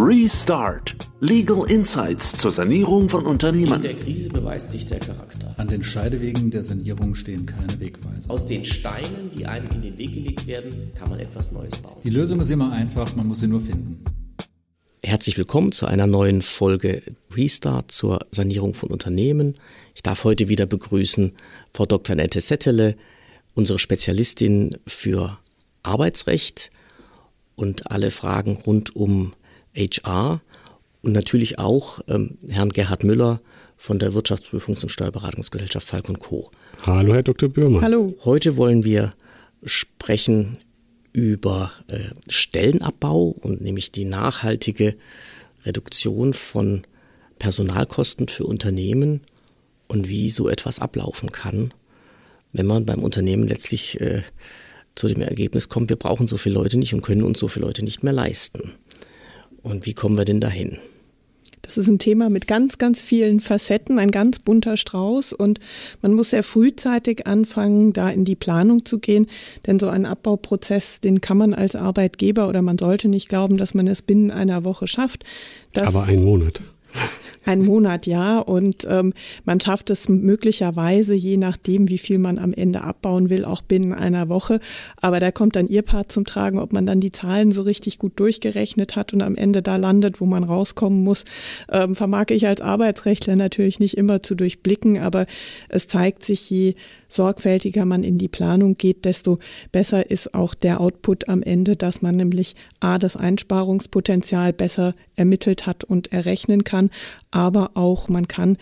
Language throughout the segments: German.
Restart. Legal Insights zur Sanierung von Unternehmen. In der Krise beweist sich der Charakter. An den Scheidewegen der Sanierung stehen keine Wegweiser. Aus den Steinen, die einem in den Weg gelegt werden, kann man etwas Neues bauen. Die Lösung ist immer einfach, man muss sie nur finden. Herzlich willkommen zu einer neuen Folge Restart zur Sanierung von Unternehmen. Ich darf heute wieder begrüßen Frau Dr. Nette Settele, unsere Spezialistin für Arbeitsrecht und alle Fragen rund um HR und natürlich auch ähm, Herrn Gerhard Müller von der Wirtschaftsprüfungs- und Steuerberatungsgesellschaft Falk Co. Hallo, Herr Dr. Bürmer. Hallo. Heute wollen wir sprechen über äh, Stellenabbau und nämlich die nachhaltige Reduktion von Personalkosten für Unternehmen und wie so etwas ablaufen kann, wenn man beim Unternehmen letztlich äh, zu dem Ergebnis kommt, wir brauchen so viele Leute nicht und können uns so viele Leute nicht mehr leisten. Und wie kommen wir denn dahin? Das ist ein Thema mit ganz, ganz vielen Facetten, ein ganz bunter Strauß und man muss sehr frühzeitig anfangen, da in die Planung zu gehen, denn so ein Abbauprozess, den kann man als Arbeitgeber oder man sollte nicht glauben, dass man es binnen einer Woche schafft. Aber ein Monat. Ein Monat, ja. Und ähm, man schafft es möglicherweise, je nachdem, wie viel man am Ende abbauen will, auch binnen einer Woche. Aber da kommt dann Ihr Part zum Tragen, ob man dann die Zahlen so richtig gut durchgerechnet hat und am Ende da landet, wo man rauskommen muss, ähm, vermag ich als Arbeitsrechtler natürlich nicht immer zu durchblicken. Aber es zeigt sich, je sorgfältiger man in die Planung geht, desto besser ist auch der Output am Ende, dass man nämlich A, das Einsparungspotenzial besser ermittelt hat und errechnen kann, aber auch man kann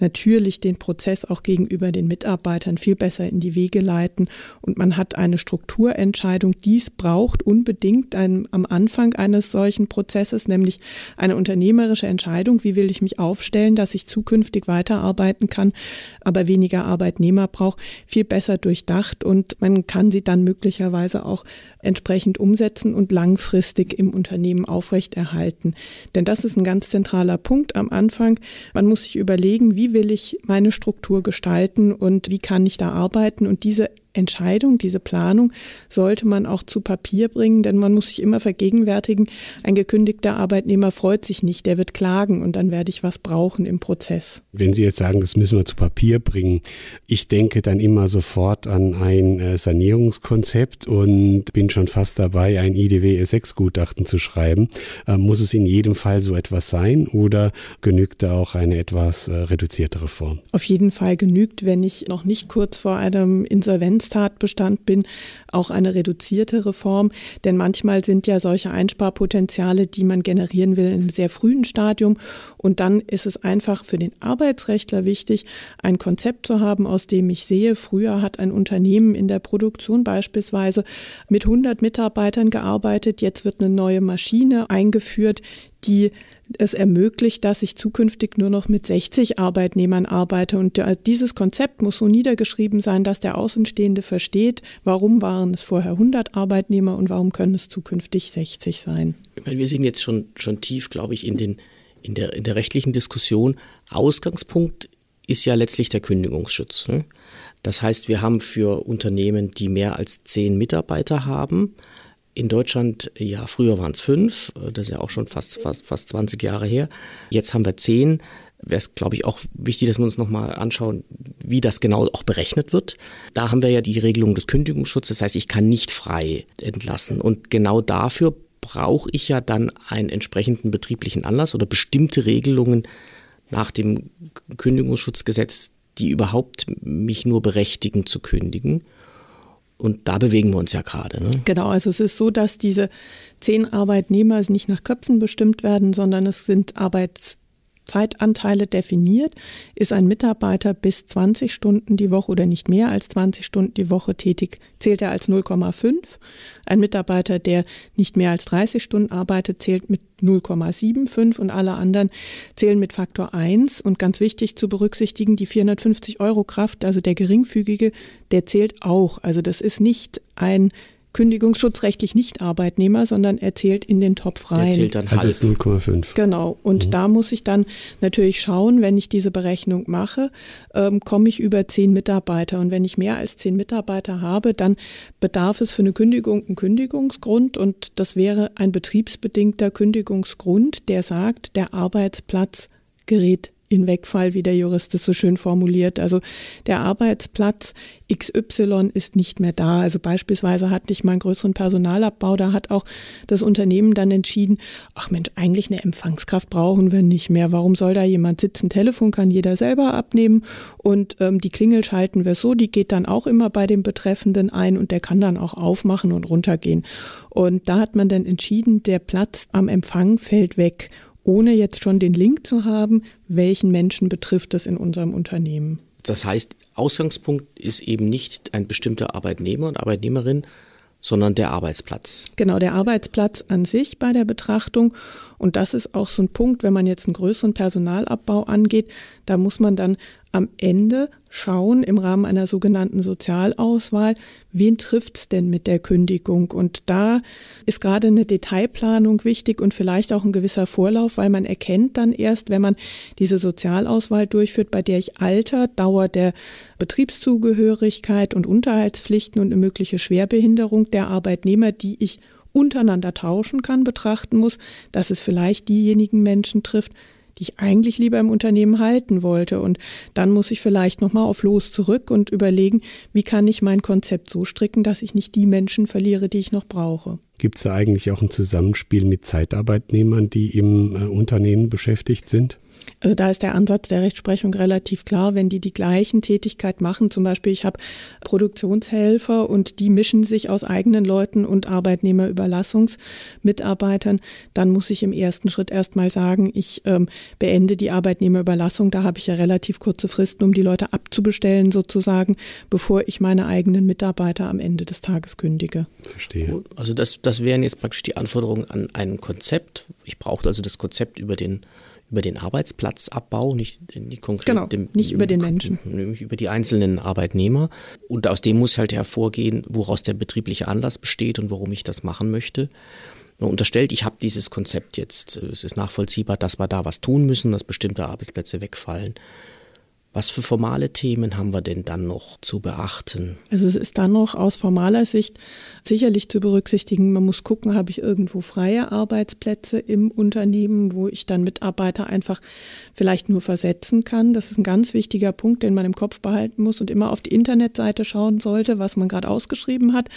natürlich den Prozess auch gegenüber den Mitarbeitern viel besser in die Wege leiten und man hat eine Strukturentscheidung. Dies braucht unbedingt ein, am Anfang eines solchen Prozesses, nämlich eine unternehmerische Entscheidung. Wie will ich mich aufstellen, dass ich zukünftig weiterarbeiten kann, aber weniger Arbeitnehmer brauche, viel besser durchdacht und man kann sie dann möglicherweise auch entsprechend umsetzen und langfristig im Unternehmen aufrechterhalten. Denn das ist ein ganz zentraler Punkt am Anfang. Man muss sich überlegen, wie will ich meine Struktur gestalten und wie kann ich da arbeiten? Und diese Entscheidung, diese Planung sollte man auch zu Papier bringen, denn man muss sich immer vergegenwärtigen, ein gekündigter Arbeitnehmer freut sich nicht, der wird klagen und dann werde ich was brauchen im Prozess. Wenn Sie jetzt sagen, das müssen wir zu Papier bringen, ich denke dann immer sofort an ein äh, Sanierungskonzept und bin schon fast dabei, ein IDW S6-Gutachten zu schreiben. Äh, muss es in jedem Fall so etwas sein oder genügt da auch eine etwas äh, reduziertere Form? Auf jeden Fall genügt, wenn ich noch nicht kurz vor einem Insolvenz Insolvenztatbestand bin, auch eine reduzierte Reform. Denn manchmal sind ja solche Einsparpotenziale, die man generieren will, in einem sehr frühen Stadium. Und dann ist es einfach für den Arbeitsrechtler wichtig, ein Konzept zu haben, aus dem ich sehe, früher hat ein Unternehmen in der Produktion beispielsweise mit 100 Mitarbeitern gearbeitet, jetzt wird eine neue Maschine eingeführt, die es ermöglicht, dass ich zukünftig nur noch mit 60 Arbeitnehmern arbeite. Und äh, dieses Konzept muss so niedergeschrieben sein, dass der Außenstehende versteht, warum waren es vorher 100 Arbeitnehmer und warum können es zukünftig 60 sein. Ich meine, wir sind jetzt schon, schon tief, glaube ich, in, den, in, der, in der rechtlichen Diskussion. Ausgangspunkt ist ja letztlich der Kündigungsschutz. Ne? Das heißt, wir haben für Unternehmen, die mehr als zehn Mitarbeiter haben, in Deutschland, ja, früher waren es fünf, das ist ja auch schon fast, fast, fast 20 Jahre her. Jetzt haben wir zehn. Wäre es, glaube ich, auch wichtig, dass wir uns nochmal anschauen, wie das genau auch berechnet wird. Da haben wir ja die Regelung des Kündigungsschutzes, das heißt, ich kann nicht frei entlassen. Und genau dafür brauche ich ja dann einen entsprechenden betrieblichen Anlass oder bestimmte Regelungen nach dem Kündigungsschutzgesetz, die überhaupt mich nur berechtigen zu kündigen. Und da bewegen wir uns ja gerade. Ne? Genau, also es ist so, dass diese zehn Arbeitnehmer nicht nach Köpfen bestimmt werden, sondern es sind Arbeits Zeitanteile definiert. Ist ein Mitarbeiter bis 20 Stunden die Woche oder nicht mehr als 20 Stunden die Woche tätig, zählt er als 0,5. Ein Mitarbeiter, der nicht mehr als 30 Stunden arbeitet, zählt mit 0,75 und alle anderen zählen mit Faktor 1. Und ganz wichtig zu berücksichtigen, die 450 Euro Kraft, also der geringfügige, der zählt auch. Also das ist nicht ein kündigungsschutzrechtlich nicht Arbeitnehmer, sondern er zählt in den Topf rein. Der zählt dann also ist 0,5. Genau. Und mhm. da muss ich dann natürlich schauen, wenn ich diese Berechnung mache, ähm, komme ich über zehn Mitarbeiter. Und wenn ich mehr als zehn Mitarbeiter habe, dann bedarf es für eine Kündigung einen Kündigungsgrund. Und das wäre ein betriebsbedingter Kündigungsgrund, der sagt, der Arbeitsplatz gerät in Wegfall, wie der Jurist es so schön formuliert. Also der Arbeitsplatz XY ist nicht mehr da. Also beispielsweise hatte ich mal einen größeren Personalabbau, da hat auch das Unternehmen dann entschieden, ach Mensch, eigentlich eine Empfangskraft brauchen wir nicht mehr. Warum soll da jemand sitzen? Telefon kann jeder selber abnehmen und ähm, die Klingel schalten wir so, die geht dann auch immer bei dem Betreffenden ein und der kann dann auch aufmachen und runtergehen. Und da hat man dann entschieden, der Platz am Empfang fällt weg ohne jetzt schon den Link zu haben, welchen Menschen betrifft das in unserem Unternehmen. Das heißt, Ausgangspunkt ist eben nicht ein bestimmter Arbeitnehmer und Arbeitnehmerin, sondern der Arbeitsplatz. Genau, der Arbeitsplatz an sich bei der Betrachtung. Und das ist auch so ein Punkt, wenn man jetzt einen größeren Personalabbau angeht, da muss man dann am Ende schauen im Rahmen einer sogenannten Sozialauswahl, wen trifft es denn mit der Kündigung? Und da ist gerade eine Detailplanung wichtig und vielleicht auch ein gewisser Vorlauf, weil man erkennt dann erst, wenn man diese Sozialauswahl durchführt, bei der ich Alter, Dauer der Betriebszugehörigkeit und Unterhaltspflichten und eine mögliche Schwerbehinderung der Arbeitnehmer, die ich untereinander tauschen kann, betrachten muss, dass es vielleicht diejenigen Menschen trifft, die ich eigentlich lieber im Unternehmen halten wollte. Und dann muss ich vielleicht nochmal auf Los zurück und überlegen, wie kann ich mein Konzept so stricken, dass ich nicht die Menschen verliere, die ich noch brauche. Gibt es da eigentlich auch ein Zusammenspiel mit Zeitarbeitnehmern, die im äh, Unternehmen beschäftigt sind? Also da ist der Ansatz der Rechtsprechung relativ klar, wenn die die gleichen Tätigkeit machen. Zum Beispiel, ich habe Produktionshelfer und die mischen sich aus eigenen Leuten und Arbeitnehmerüberlassungsmitarbeitern. Dann muss ich im ersten Schritt erstmal sagen, ich ähm, beende die Arbeitnehmerüberlassung. Da habe ich ja relativ kurze Fristen, um die Leute abzubestellen sozusagen, bevor ich meine eigenen Mitarbeiter am Ende des Tages kündige. Verstehe. Also das, das wären jetzt praktisch die Anforderungen an ein Konzept. Ich brauche also das Konzept über den über den Arbeitsplatzabbau, nicht, nicht konkret genau, dem, nicht über den Menschen. Nämlich über die einzelnen Arbeitnehmer. Und aus dem muss halt hervorgehen, woraus der betriebliche Anlass besteht und warum ich das machen möchte. Man unterstellt, ich habe dieses Konzept jetzt, es ist nachvollziehbar, dass wir da was tun müssen, dass bestimmte Arbeitsplätze wegfallen. Was für formale Themen haben wir denn dann noch zu beachten? Also es ist dann noch aus formaler Sicht sicherlich zu berücksichtigen, man muss gucken, habe ich irgendwo freie Arbeitsplätze im Unternehmen, wo ich dann Mitarbeiter einfach vielleicht nur versetzen kann. Das ist ein ganz wichtiger Punkt, den man im Kopf behalten muss und immer auf die Internetseite schauen sollte, was man gerade ausgeschrieben hat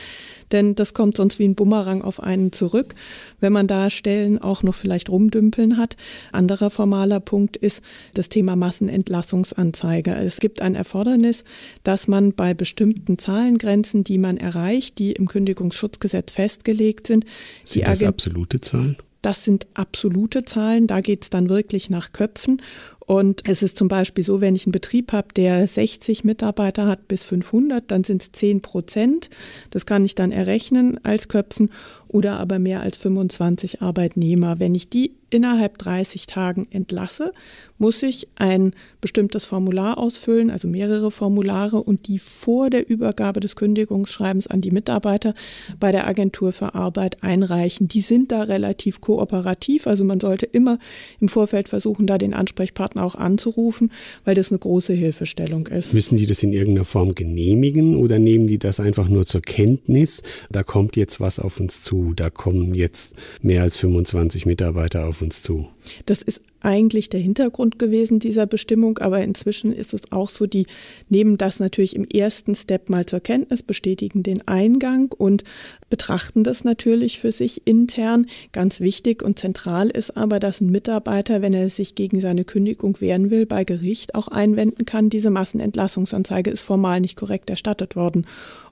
denn das kommt sonst wie ein Bumerang auf einen zurück, wenn man da Stellen auch noch vielleicht rumdümpeln hat. Anderer formaler Punkt ist das Thema Massenentlassungsanzeige. Es gibt ein Erfordernis, dass man bei bestimmten Zahlengrenzen, die man erreicht, die im Kündigungsschutzgesetz festgelegt sind, sind das absolute Zahlen? Das sind absolute Zahlen, da geht es dann wirklich nach Köpfen. Und es ist zum Beispiel so, wenn ich einen Betrieb habe, der 60 Mitarbeiter hat bis 500, dann sind es 10 Prozent. Das kann ich dann errechnen als Köpfen oder aber mehr als 25 Arbeitnehmer. Wenn ich die innerhalb 30 Tagen entlasse, muss ich ein bestimmtes Formular ausfüllen, also mehrere Formulare und die vor der Übergabe des Kündigungsschreibens an die Mitarbeiter bei der Agentur für Arbeit einreichen. Die sind da relativ kooperativ, also man sollte immer im Vorfeld versuchen, da den Ansprechpartner auch anzurufen, weil das eine große Hilfestellung ist. Müssen die das in irgendeiner Form genehmigen oder nehmen die das einfach nur zur Kenntnis? Da kommt jetzt was auf uns zu da kommen jetzt mehr als 25 Mitarbeiter auf uns zu. Das ist eigentlich der Hintergrund gewesen dieser Bestimmung, aber inzwischen ist es auch so, die nehmen das natürlich im ersten Step mal zur Kenntnis, bestätigen den Eingang und betrachten das natürlich für sich intern. Ganz wichtig und zentral ist aber, dass ein Mitarbeiter, wenn er sich gegen seine Kündigung wehren will, bei Gericht auch einwenden kann, diese Massenentlassungsanzeige ist formal nicht korrekt erstattet worden.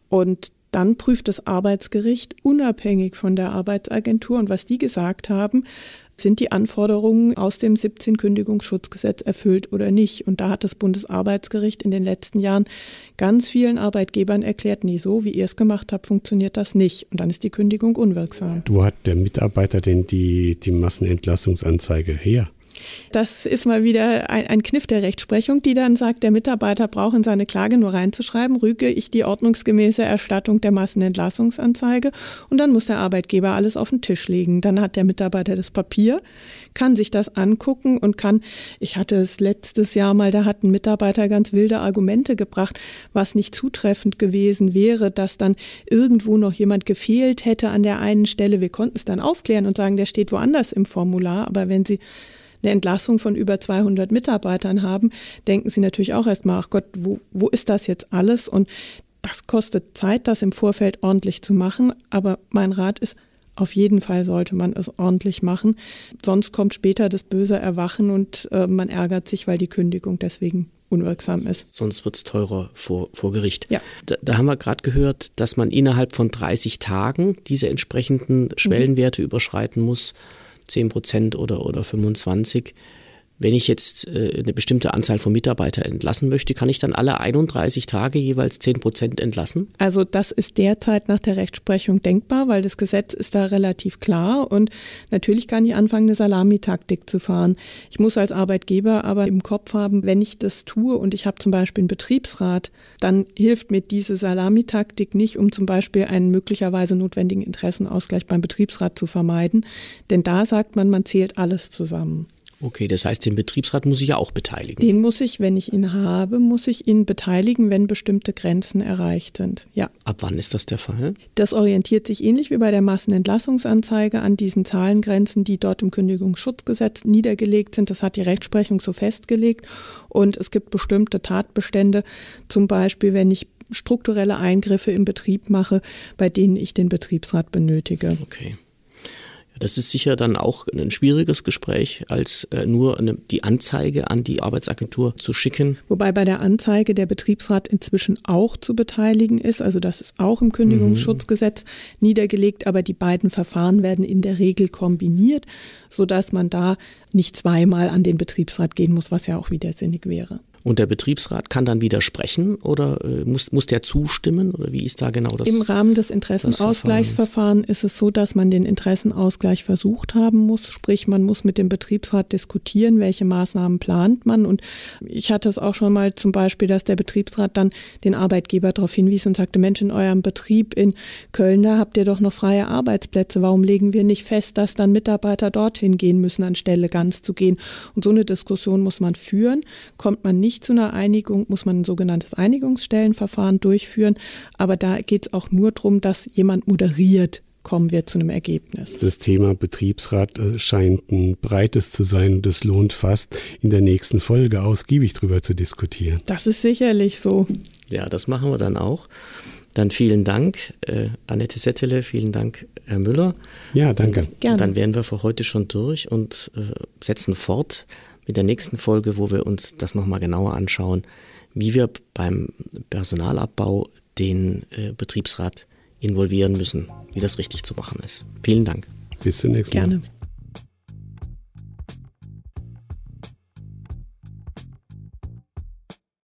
Und dann prüft das Arbeitsgericht unabhängig von der Arbeitsagentur und was die gesagt haben, sind die Anforderungen aus dem 17 Kündigungsschutzgesetz erfüllt oder nicht. Und da hat das Bundesarbeitsgericht in den letzten Jahren ganz vielen Arbeitgebern erklärt, nee, so wie ihr es gemacht habt, funktioniert das nicht. Und dann ist die Kündigung unwirksam. Wo hat der Mitarbeiter denn die, die Massenentlassungsanzeige her? Das ist mal wieder ein, ein, Kniff der Rechtsprechung, die dann sagt, der Mitarbeiter braucht in seine Klage nur reinzuschreiben, rüge ich die ordnungsgemäße Erstattung der Massenentlassungsanzeige und dann muss der Arbeitgeber alles auf den Tisch legen. Dann hat der Mitarbeiter das Papier, kann sich das angucken und kann, ich hatte es letztes Jahr mal, da hat ein Mitarbeiter ganz wilde Argumente gebracht, was nicht zutreffend gewesen wäre, dass dann irgendwo noch jemand gefehlt hätte an der einen Stelle. Wir konnten es dann aufklären und sagen, der steht woanders im Formular, aber wenn Sie eine Entlassung von über 200 Mitarbeitern haben, denken Sie natürlich auch erstmal, ach Gott, wo, wo ist das jetzt alles? Und das kostet Zeit, das im Vorfeld ordentlich zu machen. Aber mein Rat ist, auf jeden Fall sollte man es ordentlich machen. Sonst kommt später das böse Erwachen und äh, man ärgert sich, weil die Kündigung deswegen unwirksam ist. Sonst wird es teurer vor, vor Gericht. Ja. Da, da haben wir gerade gehört, dass man innerhalb von 30 Tagen diese entsprechenden Schwellenwerte mhm. überschreiten muss, 10 Prozent oder, oder 25. Wenn ich jetzt äh, eine bestimmte Anzahl von Mitarbeitern entlassen möchte, kann ich dann alle 31 Tage jeweils 10 Prozent entlassen? Also das ist derzeit nach der Rechtsprechung denkbar, weil das Gesetz ist da relativ klar und natürlich kann ich anfangen, eine Salamitaktik zu fahren. Ich muss als Arbeitgeber aber im Kopf haben, wenn ich das tue und ich habe zum Beispiel einen Betriebsrat, dann hilft mir diese Salamitaktik nicht, um zum Beispiel einen möglicherweise notwendigen Interessenausgleich beim Betriebsrat zu vermeiden, denn da sagt man, man zählt alles zusammen. Okay, das heißt, den Betriebsrat muss ich ja auch beteiligen. Den muss ich, wenn ich ihn habe, muss ich ihn beteiligen, wenn bestimmte Grenzen erreicht sind. Ja. Ab wann ist das der Fall? Das orientiert sich ähnlich wie bei der Massenentlassungsanzeige an diesen Zahlengrenzen, die dort im Kündigungsschutzgesetz niedergelegt sind. Das hat die Rechtsprechung so festgelegt. Und es gibt bestimmte Tatbestände, zum Beispiel, wenn ich strukturelle Eingriffe im Betrieb mache, bei denen ich den Betriebsrat benötige. Okay. Das ist sicher dann auch ein schwieriges Gespräch, als äh, nur eine, die Anzeige an die Arbeitsagentur zu schicken. Wobei bei der Anzeige der Betriebsrat inzwischen auch zu beteiligen ist. Also das ist auch im Kündigungsschutzgesetz mhm. niedergelegt, aber die beiden Verfahren werden in der Regel kombiniert, sodass man da nicht zweimal an den Betriebsrat gehen muss, was ja auch widersinnig wäre. Und der Betriebsrat kann dann widersprechen oder äh, muss, muss der zustimmen oder wie ist da genau das? Im Rahmen des Interessenausgleichsverfahrens ist es so, dass man den Interessenausgleich versucht haben muss. Sprich, man muss mit dem Betriebsrat diskutieren, welche Maßnahmen plant man. Und ich hatte es auch schon mal zum Beispiel, dass der Betriebsrat dann den Arbeitgeber darauf hinwies und sagte, Mensch, in eurem Betrieb in Köln, da habt ihr doch noch freie Arbeitsplätze. Warum legen wir nicht fest, dass dann Mitarbeiter dorthin gehen müssen, anstelle ganz zu gehen? Und so eine Diskussion muss man führen. Kommt man nicht nicht zu einer Einigung, muss man ein sogenanntes Einigungsstellenverfahren durchführen. Aber da geht es auch nur darum, dass jemand moderiert, kommen wir zu einem Ergebnis. Das Thema Betriebsrat äh, scheint ein breites zu sein und es lohnt fast, in der nächsten Folge ausgiebig darüber zu diskutieren. Das ist sicherlich so. Ja, das machen wir dann auch. Dann vielen Dank, äh, Annette Settele, vielen Dank, Herr Müller. Ja, danke. Gerne. Dann wären wir für heute schon durch und äh, setzen fort mit der nächsten Folge, wo wir uns das nochmal genauer anschauen, wie wir beim Personalabbau den äh, Betriebsrat involvieren müssen, wie das richtig zu machen ist. Vielen Dank. Bis zum nächsten Mal. Gerne.